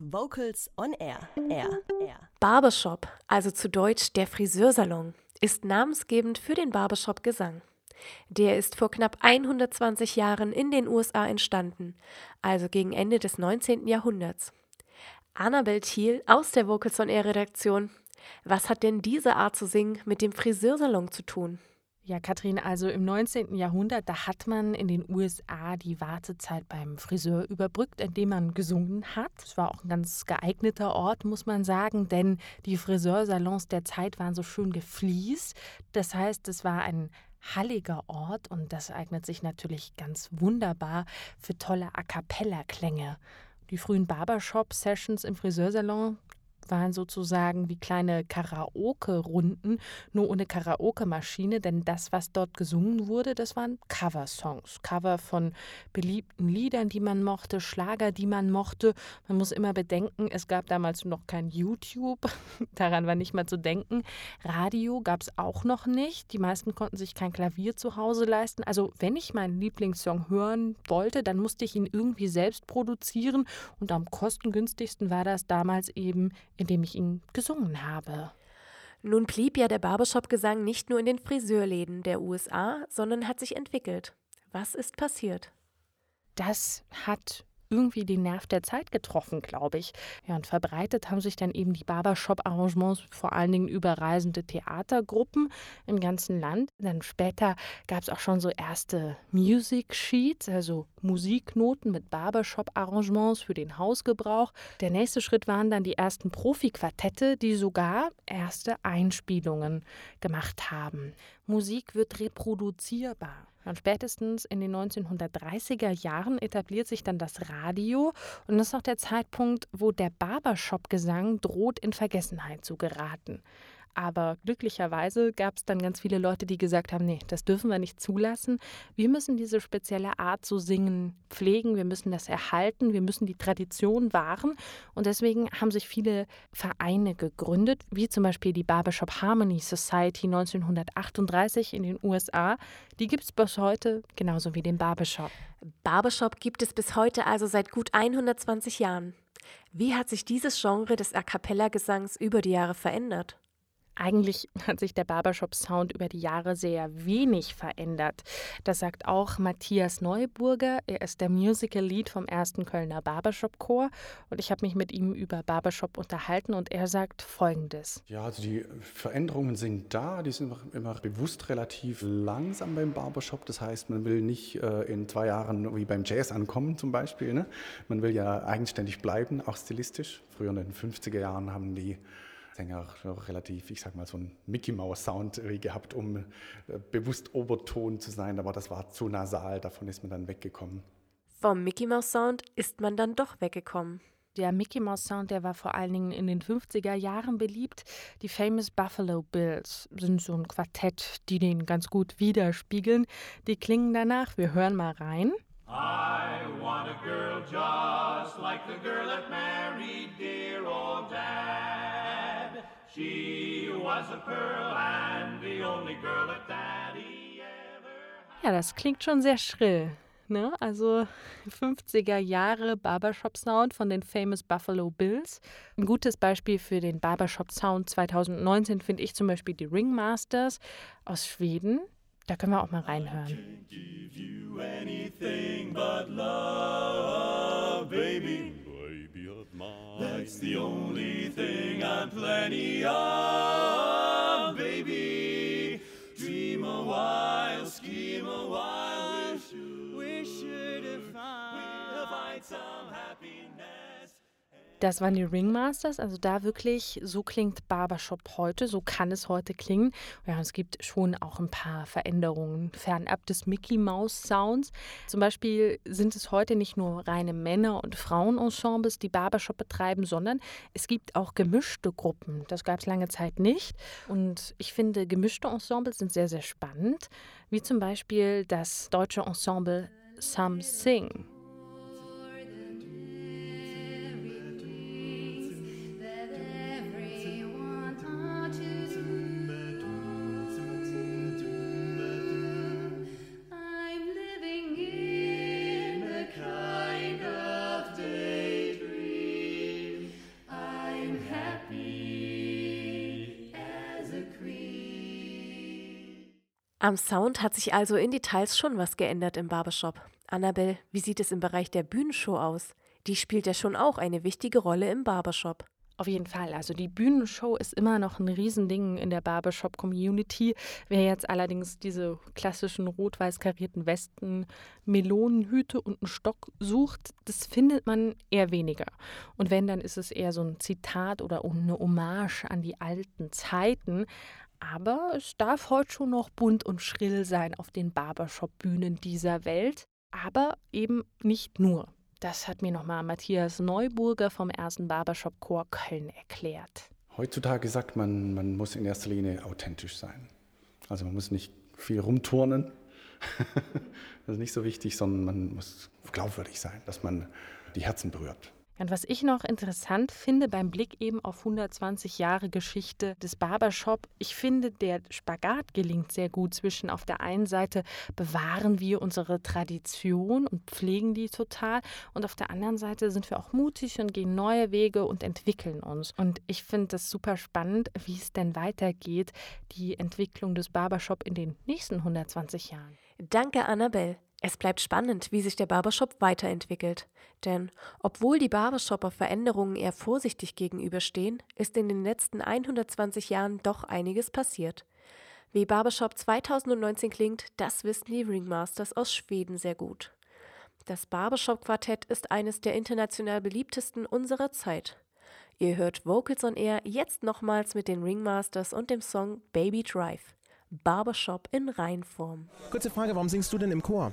Vocals on Air. Air. Air. Barbershop, also zu Deutsch der Friseursalon, ist namensgebend für den Barbershop Gesang. Der ist vor knapp 120 Jahren in den USA entstanden, also gegen Ende des 19. Jahrhunderts. Annabel Thiel aus der Vocals on Air Redaktion. Was hat denn diese Art zu singen mit dem Friseursalon zu tun? Ja, Katrin, also im 19. Jahrhundert, da hat man in den USA die Wartezeit beim Friseur überbrückt, indem man gesungen hat. Es war auch ein ganz geeigneter Ort, muss man sagen, denn die Friseursalons der Zeit waren so schön gefliest. Das heißt, es war ein halliger Ort und das eignet sich natürlich ganz wunderbar für tolle A cappella-Klänge. Die frühen Barbershop-Sessions im Friseursalon waren sozusagen wie kleine Karaoke-Runden, nur ohne Karaoke-Maschine, denn das, was dort gesungen wurde, das waren Cover-Songs. Cover von beliebten Liedern, die man mochte, Schlager, die man mochte. Man muss immer bedenken, es gab damals noch kein YouTube, daran war nicht mal zu denken. Radio gab es auch noch nicht. Die meisten konnten sich kein Klavier zu Hause leisten. Also, wenn ich meinen Lieblingssong hören wollte, dann musste ich ihn irgendwie selbst produzieren und am kostengünstigsten war das damals eben indem ich ihn gesungen habe. Nun blieb ja der Barbershop-Gesang nicht nur in den Friseurläden der USA, sondern hat sich entwickelt. Was ist passiert? Das hat irgendwie den Nerv der Zeit getroffen, glaube ich. Ja, und verbreitet haben sich dann eben die Barbershop-Arrangements vor allen Dingen über reisende Theatergruppen im ganzen Land. Dann später gab es auch schon so erste Music Sheets, also Musiknoten mit Barbershop-Arrangements für den Hausgebrauch. Der nächste Schritt waren dann die ersten Profi-Quartette, die sogar erste Einspielungen gemacht haben. Musik wird reproduzierbar. Und spätestens in den 1930er Jahren etabliert sich dann das Radio und das ist auch der Zeitpunkt, wo der Barbershop-Gesang droht in Vergessenheit zu geraten. Aber glücklicherweise gab es dann ganz viele Leute, die gesagt haben, nee, das dürfen wir nicht zulassen. Wir müssen diese spezielle Art zu singen pflegen, wir müssen das erhalten, wir müssen die Tradition wahren. Und deswegen haben sich viele Vereine gegründet, wie zum Beispiel die Barbershop Harmony Society 1938 in den USA. Die gibt es bis heute, genauso wie den Barbershop. Barbershop gibt es bis heute also seit gut 120 Jahren. Wie hat sich dieses Genre des A cappella-Gesangs über die Jahre verändert? Eigentlich hat sich der Barbershop-Sound über die Jahre sehr wenig verändert. Das sagt auch Matthias Neuburger. Er ist der Musical-Lead vom ersten Kölner Barbershop-Chor. Und ich habe mich mit ihm über Barbershop unterhalten und er sagt Folgendes. Ja, also die Veränderungen sind da. Die sind immer bewusst relativ langsam beim Barbershop. Das heißt, man will nicht äh, in zwei Jahren wie beim Jazz ankommen zum Beispiel. Ne? Man will ja eigenständig bleiben, auch stilistisch. Früher in den 50er Jahren haben die Sänger noch relativ, ich sag mal, so einen Mickey Mouse Sound gehabt, um äh, bewusst Oberton zu sein, aber das war zu nasal, davon ist man dann weggekommen. Vom Mickey Mouse Sound ist man dann doch weggekommen. Der Mickey Mouse Sound, der war vor allen Dingen in den 50er Jahren beliebt. Die Famous Buffalo Bills sind so ein Quartett, die den ganz gut widerspiegeln. Die klingen danach. Wir hören mal rein. I want a girl just like the girl that married dear Ja, das klingt schon sehr schrill. Ne? Also 50er Jahre Barbershop-Sound von den Famous Buffalo Bills. Ein gutes Beispiel für den Barbershop-Sound 2019 finde ich zum Beispiel die Ringmasters aus Schweden. Da können wir auch mal reinhören. That's the only thing I'm plenty of, Das waren die Ringmasters, also da wirklich, so klingt Barbershop heute, so kann es heute klingen. Ja, es gibt schon auch ein paar Veränderungen fernab des Mickey Mouse Sounds. Zum Beispiel sind es heute nicht nur reine Männer- und Frauenensembles, die Barbershop betreiben, sondern es gibt auch gemischte Gruppen. Das gab es lange Zeit nicht. Und ich finde, gemischte Ensembles sind sehr, sehr spannend, wie zum Beispiel das deutsche Ensemble Some Sing. Am Sound hat sich also in Details schon was geändert im Barbershop. Annabelle, wie sieht es im Bereich der Bühnenshow aus? Die spielt ja schon auch eine wichtige Rolle im Barbershop. Auf jeden Fall. Also die Bühnenshow ist immer noch ein Riesending in der Barbershop-Community. Wer jetzt allerdings diese klassischen rot-weiß karierten Westen, Melonenhüte und einen Stock sucht, das findet man eher weniger. Und wenn, dann ist es eher so ein Zitat oder eine Hommage an die alten Zeiten. Aber es darf heute schon noch bunt und schrill sein auf den Barbershop-Bühnen dieser Welt. Aber eben nicht nur. Das hat mir nochmal Matthias Neuburger vom ersten Barbershop Chor Köln erklärt. Heutzutage sagt man, man muss in erster Linie authentisch sein. Also man muss nicht viel rumturnen. das ist nicht so wichtig, sondern man muss glaubwürdig sein, dass man die Herzen berührt. Und was ich noch interessant finde beim Blick eben auf 120 Jahre Geschichte des Barbershop, ich finde, der Spagat gelingt sehr gut zwischen auf der einen Seite bewahren wir unsere Tradition und pflegen die total und auf der anderen Seite sind wir auch mutig und gehen neue Wege und entwickeln uns. Und ich finde das super spannend, wie es denn weitergeht, die Entwicklung des Barbershop in den nächsten 120 Jahren. Danke, Annabelle. Es bleibt spannend, wie sich der Barbershop weiterentwickelt. Denn obwohl die Barbershopper Veränderungen eher vorsichtig gegenüberstehen, ist in den letzten 120 Jahren doch einiges passiert. Wie Barbershop 2019 klingt, das wissen die Ringmasters aus Schweden sehr gut. Das Barbershop-Quartett ist eines der international beliebtesten unserer Zeit. Ihr hört Vocals on Air jetzt nochmals mit den Ringmasters und dem Song Baby Drive. Barbershop in Reinform. Kurze Frage, warum singst du denn im Chor?